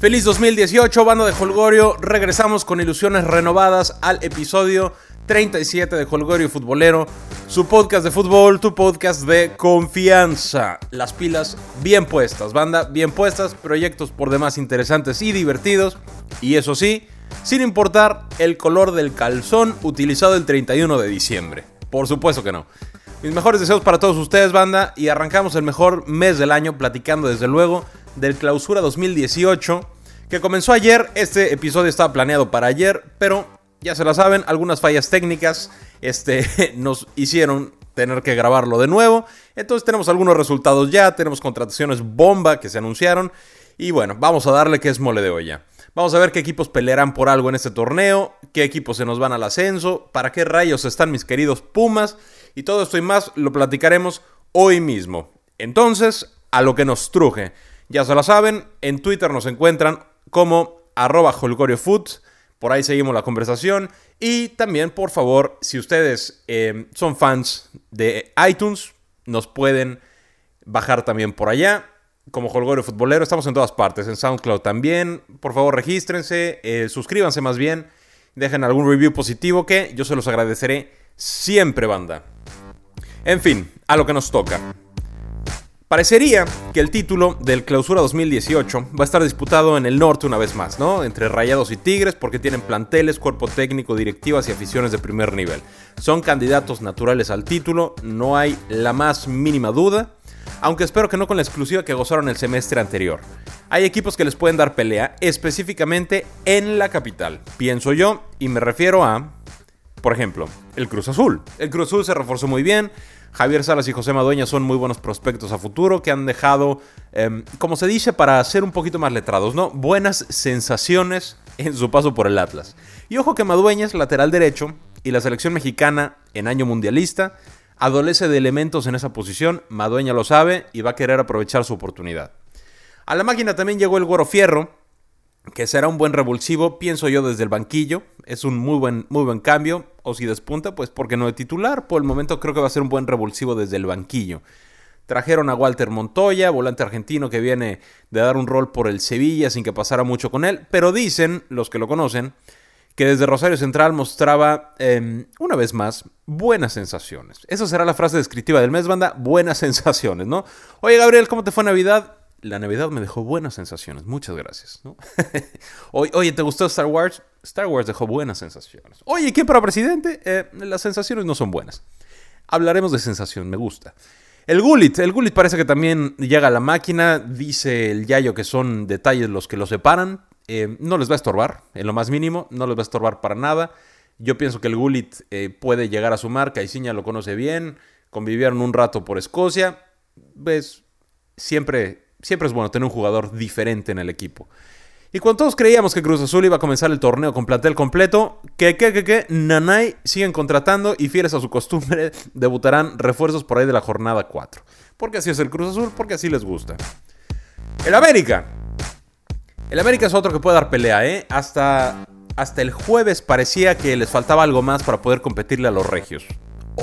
Feliz 2018, banda de Holgorio. Regresamos con ilusiones renovadas al episodio 37 de Holgorio Futbolero, su podcast de fútbol, tu podcast de confianza. Las pilas bien puestas, banda, bien puestas, proyectos por demás interesantes y divertidos. Y eso sí, sin importar el color del calzón utilizado el 31 de diciembre. Por supuesto que no. Mis mejores deseos para todos ustedes, banda, y arrancamos el mejor mes del año platicando desde luego del Clausura 2018, que comenzó ayer. Este episodio estaba planeado para ayer, pero ya se la saben, algunas fallas técnicas este, nos hicieron tener que grabarlo de nuevo. Entonces tenemos algunos resultados ya, tenemos contrataciones bomba que se anunciaron. Y bueno, vamos a darle que es mole de olla. Vamos a ver qué equipos pelearán por algo en este torneo, qué equipos se nos van al ascenso, para qué rayos están mis queridos Pumas. Y todo esto y más lo platicaremos hoy mismo. Entonces, a lo que nos truje. Ya se lo saben, en Twitter nos encuentran como arroba holgoriofood. Por ahí seguimos la conversación. Y también, por favor, si ustedes eh, son fans de iTunes, nos pueden bajar también por allá. Como Holgorio Futbolero, estamos en todas partes, en SoundCloud también. Por favor, regístrense, eh, suscríbanse más bien, dejen algún review positivo que yo se los agradeceré siempre, banda. En fin, a lo que nos toca. Parecería que el título del Clausura 2018 va a estar disputado en el norte una vez más, ¿no? Entre Rayados y Tigres porque tienen planteles, cuerpo técnico, directivas y aficiones de primer nivel. Son candidatos naturales al título, no hay la más mínima duda, aunque espero que no con la exclusiva que gozaron el semestre anterior. Hay equipos que les pueden dar pelea, específicamente en la capital, pienso yo, y me refiero a, por ejemplo, el Cruz Azul. El Cruz Azul se reforzó muy bien, Javier Salas y José Madueña son muy buenos prospectos a futuro que han dejado, em, como se dice, para ser un poquito más letrados, ¿no? Buenas sensaciones en su paso por el Atlas. Y ojo que Madueña es lateral derecho y la selección mexicana en año mundialista adolece de elementos en esa posición, Madueña lo sabe y va a querer aprovechar su oportunidad. A la máquina también llegó el Güero Fierro, que será un buen revulsivo, pienso yo desde el banquillo, es un muy buen, muy buen cambio, o si despunta, pues porque no de titular, por el momento creo que va a ser un buen revulsivo desde el banquillo. Trajeron a Walter Montoya, volante argentino que viene de dar un rol por el Sevilla sin que pasara mucho con él, pero dicen, los que lo conocen, que desde Rosario Central mostraba, em, una vez más, buenas sensaciones. Esa será la frase descriptiva del mes, banda, buenas sensaciones, ¿no? Oye, Gabriel, ¿cómo te fue Navidad? La Navidad me dejó buenas sensaciones. Muchas gracias. Oye, ¿te gustó Star Wars? Star Wars dejó buenas sensaciones. Oye, ¿quién para presidente? Eh, las sensaciones no son buenas. Hablaremos de sensación, me gusta. El Gulit, el Gulit parece que también llega a la máquina. Dice el Yayo que son detalles los que lo separan. Eh, no les va a estorbar, en lo más mínimo, no les va a estorbar para nada. Yo pienso que el Gulit eh, puede llegar a su marca. Isiña lo conoce bien. Convivieron un rato por Escocia. Ves, siempre siempre es bueno tener un jugador diferente en el equipo. Y cuando todos creíamos que Cruz Azul iba a comenzar el torneo con plantel completo, que, que, que, que, Nanay siguen contratando y fieles a su costumbre, debutarán refuerzos por ahí de la jornada 4. Porque así es el Cruz Azul, porque así les gusta. El América. El América es otro que puede dar pelea, ¿eh? Hasta, hasta el jueves parecía que les faltaba algo más para poder competirle a los regios.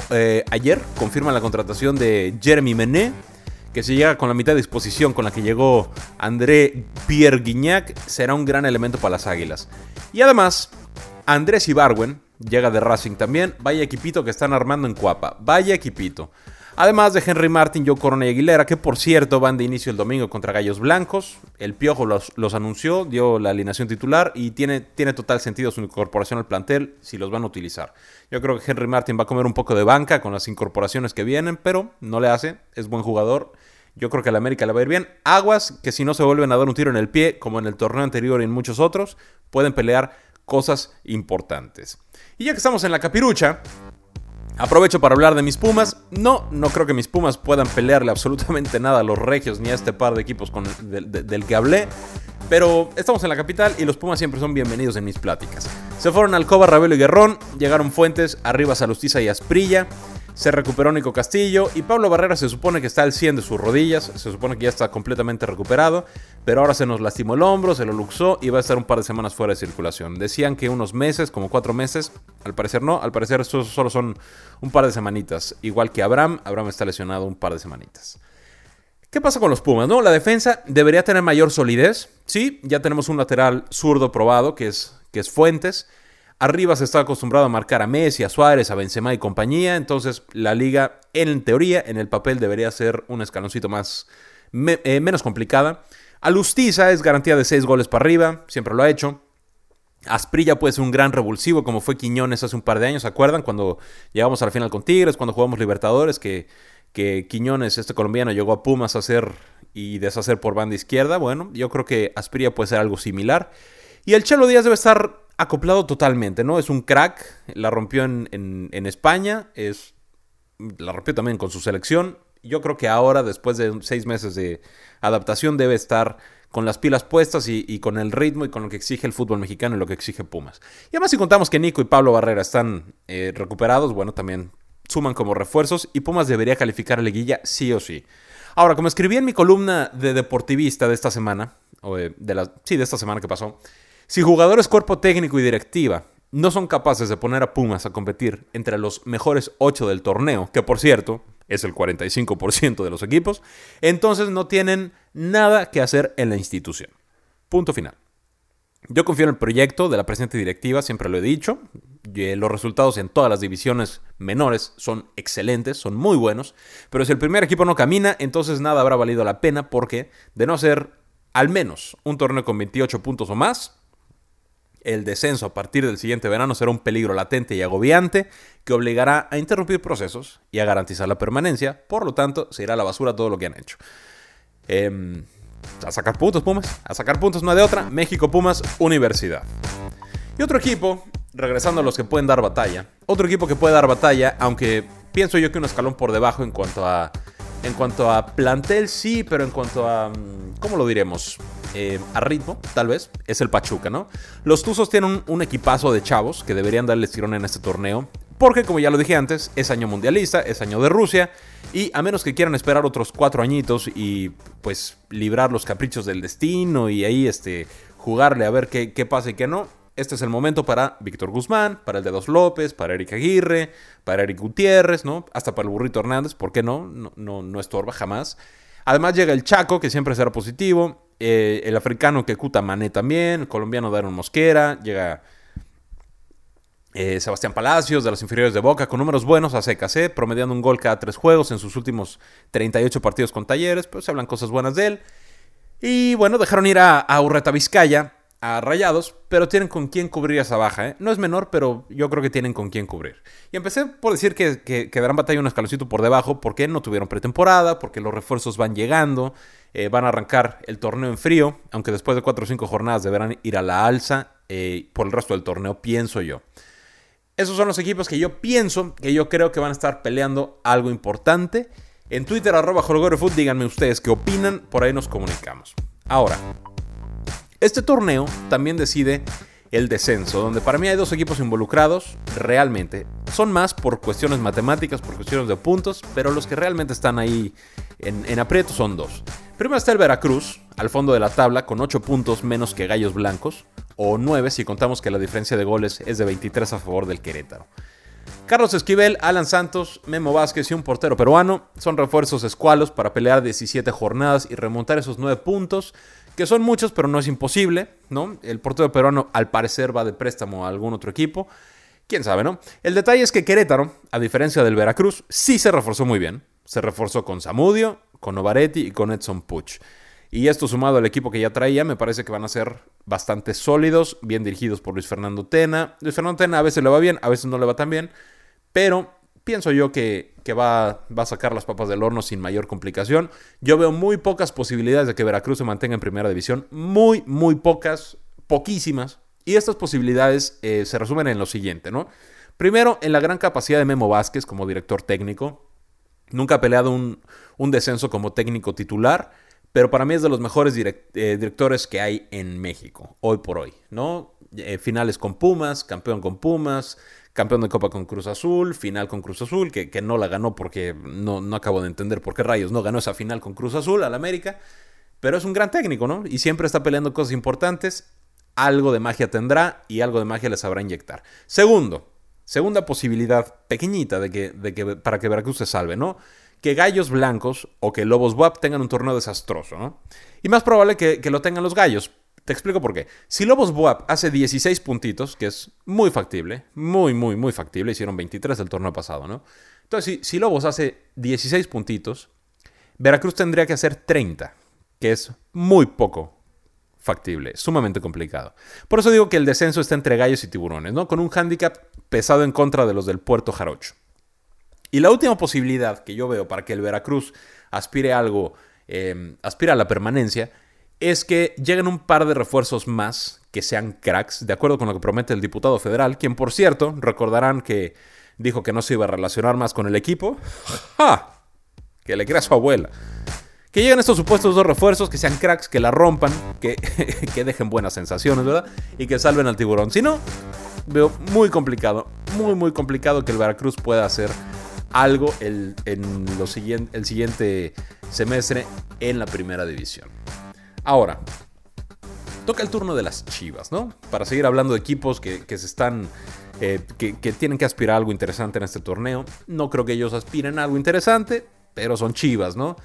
Eh, ayer confirman la contratación de Jeremy Mené que si llega con la mitad de disposición con la que llegó André Pierre Guignac, será un gran elemento para las Águilas. Y además, Andrés Ibarwen llega de Racing también. Vaya equipito que están armando en Cuapa. Vaya equipito. Además de Henry Martin, Joe Corona y Aguilera, que por cierto van de inicio el domingo contra Gallos Blancos. El Piojo los, los, anunció, dio la alineación titular y tiene, tiene total sentido su incorporación al plantel si los van a utilizar. Yo creo que Henry Martin va a comer un poco de banca con las incorporaciones que vienen, pero no le hace, es buen jugador yo creo que a la América le va a ir bien. Aguas, que si no se vuelven a dar un tiro en el pie, como en el torneo anterior y en muchos otros, pueden pelear cosas importantes. Y ya que estamos en la capirucha, aprovecho para hablar de mis Pumas. No, no creo que mis Pumas puedan pelearle absolutamente nada a los Regios ni a este par de equipos del que hablé. Pero estamos en la capital y los Pumas siempre son bienvenidos en mis pláticas. Se fueron Alcoba, Ravelo y Guerrón, llegaron Fuentes, arriba Salustiza y Asprilla. Se recuperó Nico Castillo y Pablo Barrera se supone que está al 100 de sus rodillas, se supone que ya está completamente recuperado, pero ahora se nos lastimó el hombro, se lo luxó y va a estar un par de semanas fuera de circulación. Decían que unos meses, como cuatro meses, al parecer no, al parecer eso solo son un par de semanitas, igual que Abraham, Abraham está lesionado un par de semanitas. ¿Qué pasa con los Pumas? No, la defensa debería tener mayor solidez. Sí, ya tenemos un lateral zurdo probado, que es, que es Fuentes. Arriba se está acostumbrado a marcar a Messi, a Suárez, a Benzema y compañía. Entonces, la liga, en teoría, en el papel, debería ser un escaloncito más eh, menos complicada. Alustiza es garantía de 6 goles para arriba, siempre lo ha hecho. Asprilla puede ser un gran revulsivo, como fue Quiñones hace un par de años, ¿se acuerdan? Cuando llegamos a la final con Tigres, cuando jugamos Libertadores, que, que Quiñones, este colombiano, llegó a Pumas a hacer y deshacer por banda izquierda. Bueno, yo creo que Asprilla puede ser algo similar. Y el Chelo Díaz debe estar acoplado totalmente, ¿no? Es un crack, la rompió en, en, España, es, la rompió también con su selección. Yo creo que ahora, después de seis meses de adaptación, debe estar con las pilas puestas y, con el ritmo y con lo que exige el fútbol mexicano y lo que exige Pumas. Y además si contamos que Nico y Pablo Barrera están eh, recuperados, bueno, también suman como refuerzos y Pumas debería calificar a liguilla sí o sí. Ahora, como escribí en mi columna de deportivista de esta semana, o de, la, sí, de esta semana que pasó, si jugadores, cuerpo técnico y directiva no son capaces de poner a Pumas a competir entre los mejores 8 del torneo, que por cierto es el 45% de los equipos, entonces no tienen nada que hacer en la institución. Punto final. Yo confío en el proyecto de la presente directiva, siempre lo he dicho. Los resultados en todas las divisiones menores son excelentes, son muy buenos. Pero si el primer equipo no camina, entonces nada habrá valido la pena porque de no ser al menos un torneo con 28 puntos o más, el descenso a partir del siguiente verano será un peligro latente y agobiante que obligará a interrumpir procesos y a garantizar la permanencia, por lo tanto se irá a la basura todo lo que han hecho. Em, a sacar puntos, Pumas, a sacar puntos, no de otra, México Pumas Universidad. Y otro equipo, regresando a los que pueden dar batalla, otro equipo que puede dar batalla, aunque pienso yo que un escalón por debajo en cuanto a en cuanto a plantel, sí, pero en cuanto a. Mm, ¿Cómo lo diremos? Eh, a ritmo, tal vez, es el Pachuca, ¿no? Los Tuzos tienen un, equipazo de chavos que deberían darle tirón en este torneo. Porque, como ya lo dije antes, es año mundialista, es año de Rusia. Y a menos que quieran esperar otros cuatro añitos y pues librar los caprichos del destino y ahí este, jugarle a ver qué, qué pasa y qué no, este es el momento para Víctor Guzmán, para el de Dos López, para Eric Aguirre, para Eric Gutiérrez, ¿no? Hasta para el Burrito Hernández, ¿por qué no? No, no, estorba jamás. Además llega el Chaco, que siempre será positivo. Eh, el africano que Cuta Mané también. El colombiano Daron Mosquera. Llega eh, Sebastián Palacios de los inferiores de Boca con números buenos a CKC, promediando un gol cada tres juegos en sus últimos 38 partidos con Talleres. Pues se hablan cosas buenas de él. Y bueno, dejaron ir a, a Urreta Vizcaya, a Rayados, pero tienen con quién cubrir esa baja. ¿eh? No es menor, pero yo creo que tienen con quién cubrir. Y empecé por decir que, que, darán batalla un escaloncito por debajo porque no tuvieron pretemporada, porque los refuerzos van llegando, eh, van a arrancar el torneo en frío, aunque después de 4 o 5 jornadas deberán ir a la alza eh, por el resto del torneo, pienso yo. Esos son los equipos que yo pienso, que yo creo que van a estar peleando algo importante. En Twitter, arroba Food, díganme ustedes qué opinan, por ahí nos comunicamos. Ahora, este torneo también decide el descenso, donde para mí hay dos equipos involucrados, realmente. Son más por cuestiones matemáticas, por cuestiones de puntos, pero los que realmente están ahí en, aprieto son dos. Primero está el Veracruz, al fondo de la tabla, con 8 puntos menos que Gallos Blancos, o 9 si contamos que la diferencia de goles es de 23 a favor del Querétaro. Carlos Esquivel, Alan Santos, Memo Vázquez y un portero peruano son refuerzos escualos para pelear 17 jornadas y remontar esos 9 puntos que son muchos, pero no es imposible, ¿no? El portero peruano al parecer va de préstamo a algún otro equipo. Quién sabe, ¿no? El detalle es que Querétaro, a diferencia del Veracruz, sí se reforzó muy bien. Se reforzó con Zamudio, con Novaretti y con Edson Puch. Y esto sumado al equipo que ya traía, me parece que van a ser bastante sólidos, bien dirigidos por Luis Fernando Tena. Luis Fernando Tena a veces le va bien, a veces no le va tan bien, pero pienso yo que, va, va, a sacar las papas del horno sin mayor complicación. Yo veo muy pocas posibilidades de que Veracruz se mantenga en primera división. Muy, muy pocas, poquísimas. Y estas posibilidades eh, se resumen en lo siguiente, ¿no? Primero, en la gran capacidad de Memo Vázquez como director técnico. Nunca ha peleado un, descenso como técnico titular, pero para mí es de los mejores eh, directores que hay en México, hoy por hoy, ¿no? Eh, finales con Pumas, campeón con Pumas, campeón de Copa con Cruz Azul, final con Cruz Azul, que, que no la ganó porque no, no, acabo de entender por qué rayos no ganó esa final con Cruz Azul al América, pero es un gran técnico, ¿no? Y siempre está peleando cosas importantes, algo de magia tendrá y algo de magia les sabrá inyectar. Segundo, segunda posibilidad pequeñita de que, de que para que Veracruz se salve, ¿no? Que Gallos Blancos o que Lobos WAP tengan un torneo desastroso, ¿no? Y más probable que, lo tengan los Gallos. Te explico por qué. Si Lobos WAP hace 16 puntitos, que es muy factible, muy, muy, muy factible, hicieron 23 del torneo pasado, ¿no? Entonces, si, si Lobos hace 16 puntitos, Veracruz tendría que hacer 30, que es muy poco factible, sumamente complicado. Por eso digo que el descenso está entre gallos y tiburones, ¿no? Con un hándicap pesado en contra de los del Puerto Jarocho. Y la última posibilidad que yo veo para que el Veracruz aspire a algo, eh, aspire a la permanencia, es que lleguen un par de refuerzos más que sean cracks, de acuerdo con lo que promete el diputado federal, quien por cierto, recordarán que dijo que no se iba a relacionar más con el equipo. ¡Ja! Que le crea a su abuela. Que lleguen estos supuestos dos refuerzos, que sean cracks, que la rompan, que, que dejen buenas sensaciones, ¿verdad? Y que salven al tiburón. Si no, veo muy complicado, muy, muy complicado que el Veracruz pueda hacer algo el, en lo siguiente, el siguiente semestre en la primera división. Ahora, toca el turno de las Chivas, ¿no? Para seguir hablando de equipos que, se están. Eh, que, que, tienen que aspirar a algo interesante en este torneo. No creo que ellos aspiren a algo interesante, pero son Chivas, ¿no?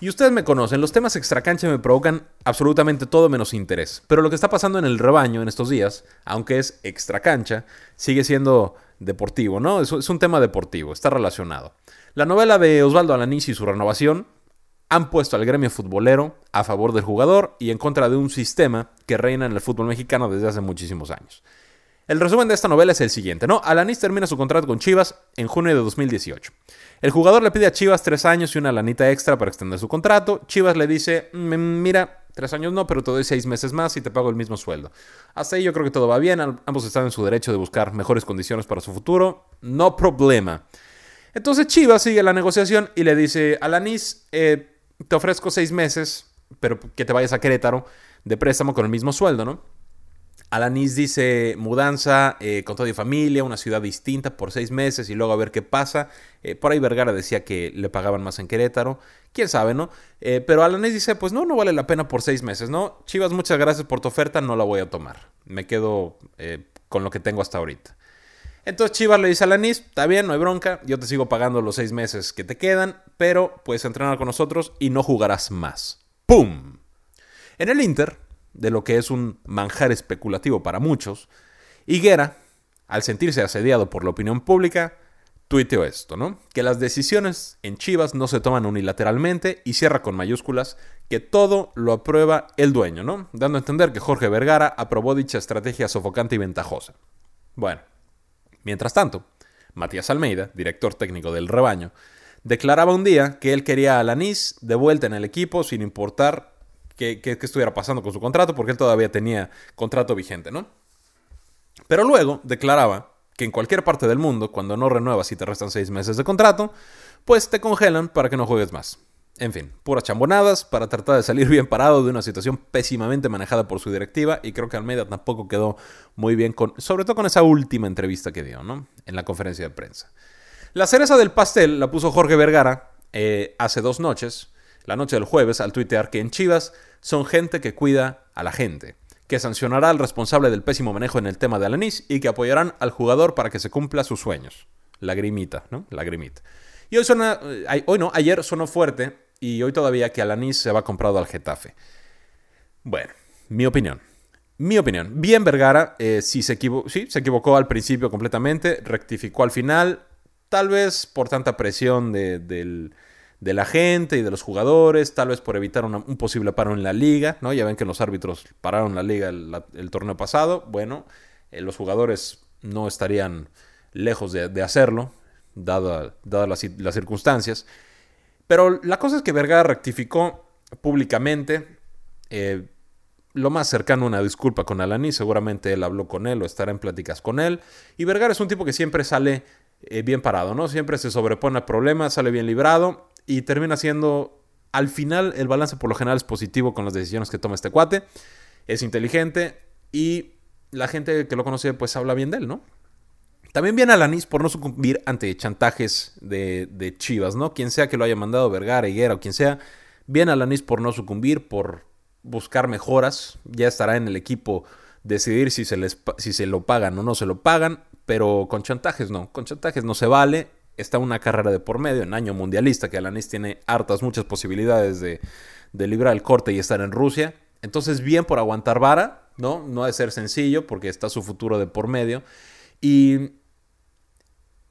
Y ustedes me conocen, los temas extracancha me provocan absolutamente todo menos interés. Pero lo que está pasando en el rebaño en estos días, aunque es extracancha, sigue siendo deportivo, ¿no? Es, es un tema deportivo, está relacionado. La novela de Osvaldo Alanís y su renovación han puesto al gremio futbolero a favor del jugador y en contra de un sistema que reina en el fútbol mexicano desde hace muchísimos años. El resumen de esta novela es el siguiente, ¿no? Alanis termina su contrato con Chivas en junio de 2018. El jugador le pide a Chivas tres años y una lanita extra para extender su contrato. Chivas le dice, mm, mira, tres años no, pero te doy seis meses más y te pago el mismo sueldo. Hasta ahí yo creo que todo va bien, ambos están en su derecho de buscar mejores condiciones para su futuro, no problema. Entonces Chivas sigue la negociación y le dice, Alanis, eh, te ofrezco seis meses, pero que te vayas a Querétaro de préstamo con el mismo sueldo, ¿no? Alanis dice mudanza eh, con toda mi familia, una ciudad distinta por seis meses y luego a ver qué pasa. Eh, por ahí Vergara decía que le pagaban más en Querétaro. Quién sabe, ¿no? Eh, pero Alanis dice, pues no, no vale la pena por seis meses, ¿no? Chivas, muchas gracias por tu oferta, no la voy a tomar. Me quedo con lo que tengo hasta ahorita. Entonces Chivas le dice a Alanis, está bien, no hay bronca, yo te sigo pagando los seis meses que te quedan, pero puedes entrenar con nosotros y no jugarás más. ¡Pum! En el Inter, de lo que es un manjar especulativo para muchos, Higuera, al sentirse asediado por la opinión pública, tuiteó esto, ¿no? Que las decisiones en Chivas no se toman unilateralmente y cierra con mayúsculas que todo lo aprueba el dueño, ¿no? Dando a entender que Jorge Vergara aprobó dicha estrategia sofocante y ventajosa. Bueno, mientras tanto, Matías Almeida, director técnico del rebaño, declaraba un día que él quería a Alanis de vuelta en el equipo sin importar qué, estuviera pasando con su contrato, porque él todavía tenía contrato vigente, ¿no? Pero luego declaraba que en cualquier parte del mundo, cuando no renuevas y te restan seis meses de contrato, pues te congelan para que no juegues más. En fin, puras chambonadas para tratar de salir bien parado de una situación pésimamente manejada por su directiva y creo que Almeida tampoco quedó muy bien con, sobre todo con esa última entrevista que dio, ¿no? En la conferencia de prensa. La cereza del pastel la puso Jorge Vergara eh, hace dos noches, la noche del jueves, al tuitear que en Chivas son gente que cuida a la gente, que sancionará al responsable del pésimo manejo en el tema de Alanis y que apoyarán al jugador para que se cumpla sus sueños. Lagrimita, ¿no? Lagrimita. Y hoy suena, eh, hoy no, ayer sonó fuerte y hoy todavía que Alanis se va comprado al Getafe. Bueno, mi opinión. Mi opinión. Bien Vergara, eh, sí, se equivocó al principio completamente, rectificó al final, tal vez por tanta presión del de la gente y de los jugadores, tal vez por evitar un posible paro en la liga, ¿no? Ya ven que los árbitros pararon la liga el, torneo pasado, bueno, eh, los jugadores no estarían lejos de, hacerlo, dadas las, circunstancias. Pero la cosa es que Vergara rectificó públicamente, eh, lo más cercano a una disculpa con Alaní, seguramente él habló con él o estará en pláticas con él, y Vergara es un tipo que siempre sale eh, bien parado, ¿no? Siempre se sobrepone a problemas, sale bien librado y termina siendo, al final, el balance por lo general es positivo con las decisiones que toma este cuate. Es inteligente y la gente que lo conoce pues habla bien de él, ¿no? También viene Alanis por no sucumbir ante chantajes de, Chivas, ¿no? Quien sea que lo haya mandado, Vergara, Higuera o quien sea, viene Alanis por no sucumbir, por buscar mejoras. Ya estará en el equipo decidir si se, les, si se lo pagan o no se lo pagan, pero con chantajes no. Con chantajes no se vale está una carrera de por medio en año mundialista, que Alanis tiene hartas, muchas posibilidades de, de librar el corte y estar en Rusia. Entonces, bien por aguantar vara, ¿no? No ha de ser sencillo porque está su futuro de por medio. Y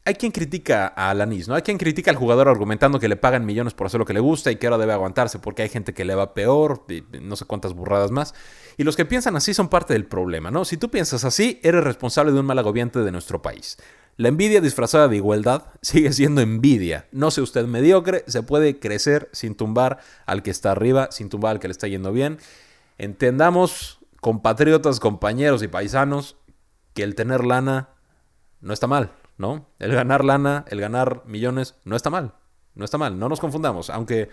hay quien critica a Alanis, ¿no? Hay quien critica al jugador argumentando que le pagan millones por hacer lo que le gusta y que ahora debe aguantarse porque hay gente que le va peor, y no sé cuántas burradas más. Y los que piensan así son parte del problema, ¿no? Si tú piensas así, eres responsable de un mal agobiante de nuestro país. La envidia disfrazada de igualdad sigue siendo envidia. No sea usted mediocre, se puede crecer sin tumbar al que está arriba, sin tumbar al que le está yendo bien. Entendamos, compatriotas, compañeros y paisanos, que el tener lana no está mal. ¿no? El ganar lana, el ganar millones, no está mal. No está mal, no nos confundamos. Aunque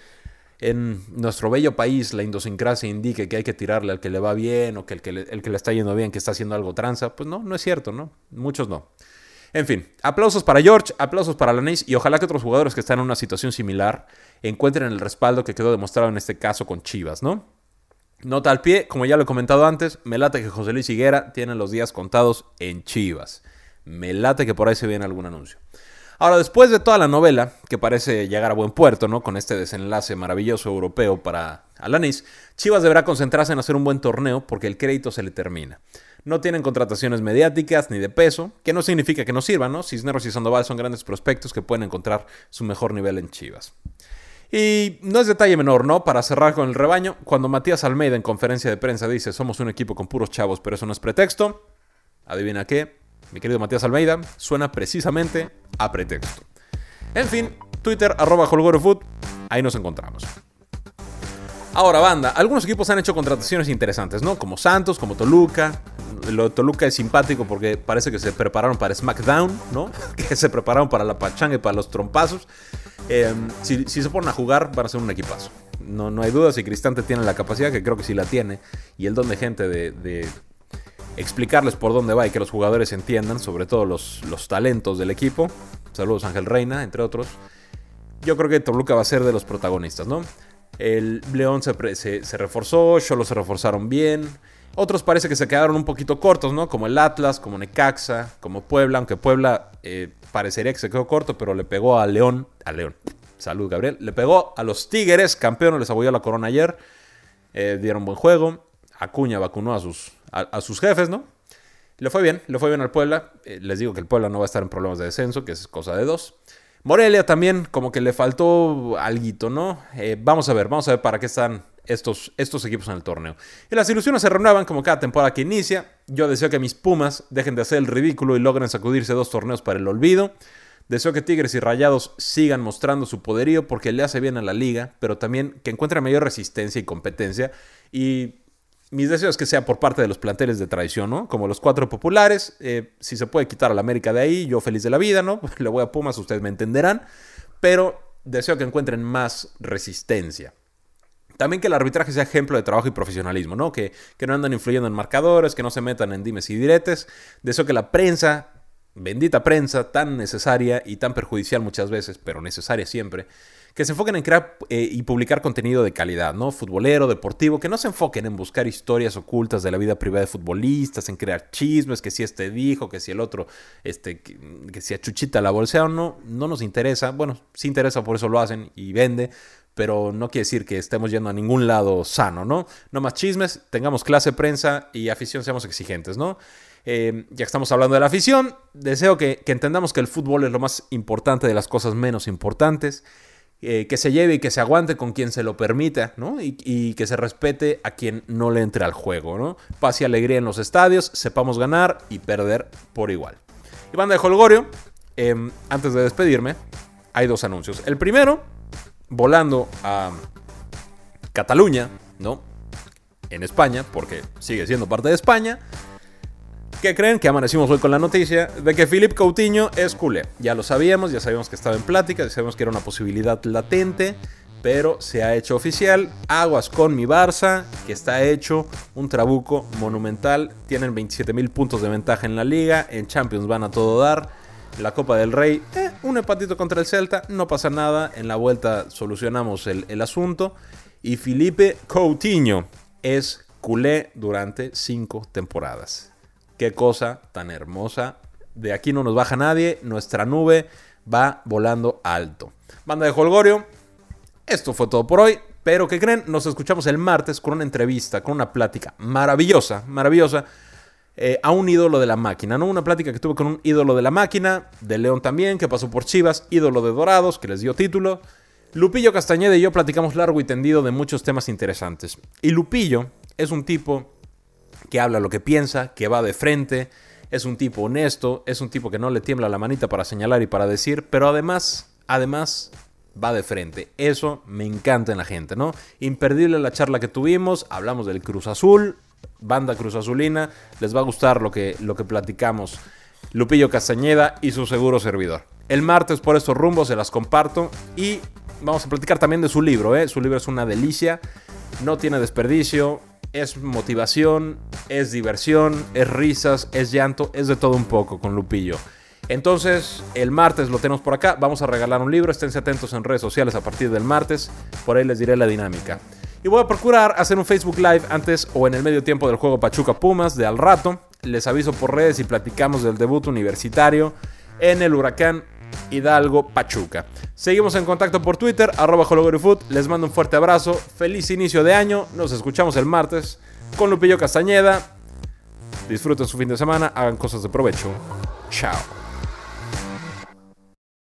en nuestro bello país la idiosincrasia indique que hay que tirarle al que le va bien o que el que le, el que le está yendo bien, que está haciendo algo tranza, pues no, no es cierto, ¿no? Muchos no. En fin, aplausos para George, aplausos para Lanis y ojalá que otros jugadores que están en una situación similar encuentren el respaldo que quedó demostrado en este caso con Chivas, ¿no? Nota al pie, como ya lo he comentado antes, me late que José Luis Higuera tiene los días contados en Chivas. Me late que por ahí se viene algún anuncio. Ahora, después de toda la novela, que parece llegar a buen puerto, ¿no? Con este desenlace maravilloso europeo para Alanis, Chivas deberá concentrarse en hacer un buen torneo porque el crédito se le termina. No tienen contrataciones mediáticas ni de peso, que no significa que no sirvan, ¿no? Cisneros y Sandoval son grandes prospectos que pueden encontrar su mejor nivel en Chivas. Y no es detalle menor, ¿no? Para cerrar con el rebaño, cuando Matías Almeida en conferencia de prensa dice somos un equipo con puros chavos, pero eso no es pretexto, adivina qué, mi querido Matías Almeida, suena precisamente a pretexto. En fin, Twitter, arroba Food, ahí nos encontramos. Ahora, banda, algunos equipos han hecho contrataciones interesantes, ¿no? Como Santos, como Toluca. Lo de Toluca es simpático porque parece que se prepararon para SmackDown, ¿no? Que se prepararon para la pachanga y para los trompazos. Em, si, se ponen a jugar, van a ser un equipazo. No, no hay duda si Cristante tiene la capacidad, que creo que sí la tiene, y el don de gente de explicarles por dónde va y que los jugadores entiendan, sobre todo los, los talentos del equipo. Saludos Ángel Reina, entre otros. Yo creo que Toluca va a ser de los protagonistas, ¿no? El León se, se, reforzó, Cholo se reforzaron bien. Otros parece que se quedaron un poquito cortos, ¿no? Como el Atlas, como Necaxa, como Puebla, aunque Puebla eh, parecería que se quedó corto, pero le pegó a León, a León, salud Gabriel, le pegó a los Tigres, campeón, les abolló la corona ayer, eh, dieron buen juego, Acuña vacunó a sus, a, sus jefes, ¿no? Le fue bien, le fue bien al Puebla. Eh, les digo que el Puebla no va a estar en problemas de descenso, que es cosa de dos. Morelia también, como que le faltó algo, ¿no? Vamos a ver, vamos a ver para qué están estos, equipos en el torneo. Y las ilusiones se renuevan como cada temporada que inicia. Yo deseo que mis Pumas dejen de hacer el ridículo y logren sacudirse dos torneos para el olvido. Deseo que Tigres y Rayados sigan mostrando su poderío porque le hace bien a la liga, pero también que encuentren mayor resistencia y competencia. Y mis deseos que sea por parte de los planteles de tradición, ¿no? Como los cuatro populares. Eh, si se puede quitar a la América de ahí, yo feliz de la vida, ¿no? Le voy a Pumas, ustedes me entenderán. Pero deseo que encuentren más resistencia. También que el arbitraje sea ejemplo de trabajo y profesionalismo, ¿no? Que, que no andan influyendo en marcadores, que no se metan en dimes y diretes. Deseo que la prensa, bendita prensa, tan necesaria y tan perjudicial muchas veces, pero necesaria siempre, que se enfoquen en crear eh, y publicar contenido de calidad, ¿no? Futbolero, deportivo, que no se enfoquen en buscar historias ocultas de la vida privada de futbolistas, en crear chismes, que si este dijo, que si el otro, este, que, si a Chuchita la bolsea o no, no nos interesa. Bueno, sí interesa, por eso lo hacen y vende, pero no quiere decir que estemos yendo a ningún lado sano, ¿no? No más chismes, tengamos clase, prensa y afición, seamos exigentes, ¿no? Eh, ya que estamos hablando de la afición, deseo que, que entendamos que el fútbol es lo más importante de las cosas menos importantes eh, que se lleve y que se aguante con quien se lo permita, ¿no? Y, que se respete a quien no le entre al juego, ¿no? Paz y alegría en los estadios, sepamos ganar y perder por igual. Y banda de Holgorio, em, antes de despedirme, hay dos anuncios. El primero, volando a Cataluña, ¿no? En España, porque sigue siendo parte de España. ¿Qué creen? Que amanecimos hoy con la noticia de que Philip Coutinho es culé. Ya lo sabíamos, ya sabíamos que estaba en plática, ya sabíamos que era una posibilidad latente, pero se ha hecho oficial. Aguas con mi Barça, que está hecho un trabuco monumental. Tienen 27 mil puntos de ventaja en la liga, en Champions van a todo dar. La Copa del Rey, eh, un empatito contra el Celta, no pasa nada. En la vuelta solucionamos el, el asunto. Y Felipe Coutinho es culé durante cinco temporadas. Qué cosa tan hermosa. De aquí no nos baja nadie. Nuestra nube va volando alto. Banda de Holgorio, esto fue todo por hoy. Pero ¿qué creen? Nos escuchamos el martes con una entrevista, con una plática maravillosa, maravillosa, eh, a un ídolo de la máquina, ¿no? Una plática que tuve con un ídolo de la máquina, de León también, que pasó por Chivas, ídolo de Dorados, que les dio título. Lupillo Castañeda y yo platicamos largo y tendido de muchos temas interesantes. Y Lupillo es un tipo que habla lo que piensa, que va de frente, es un tipo honesto, es un tipo que no le tiembla la manita para señalar y para decir, pero además, además va de frente. Eso me encanta en la gente, ¿no? Imperdible la charla que tuvimos, hablamos del Cruz Azul, banda Cruz Azulina, les va a gustar lo que, lo que platicamos. Lupillo Castañeda y su seguro servidor. El martes por estos rumbos se las comparto y vamos a platicar también de su libro, ¿eh? Su libro es una delicia, no tiene desperdicio, es motivación, es diversión, es risas, es llanto, es de todo un poco con Lupillo. Entonces, el martes lo tenemos por acá. Vamos a regalar un libro. Esténse atentos en redes sociales a partir del martes. Por ahí les diré la dinámica. Y voy a procurar hacer un Facebook Live antes o en el medio tiempo del juego Pachuca Pumas de al rato. Les aviso por redes y platicamos del debut universitario en el Huracán Hidalgo Pachuca. Seguimos en contacto por Twitter, arroba Les mando un fuerte abrazo. Feliz inicio de año. Nos escuchamos el martes con Lupillo Castañeda. Disfruten su fin de semana, hagan cosas de provecho. Chao.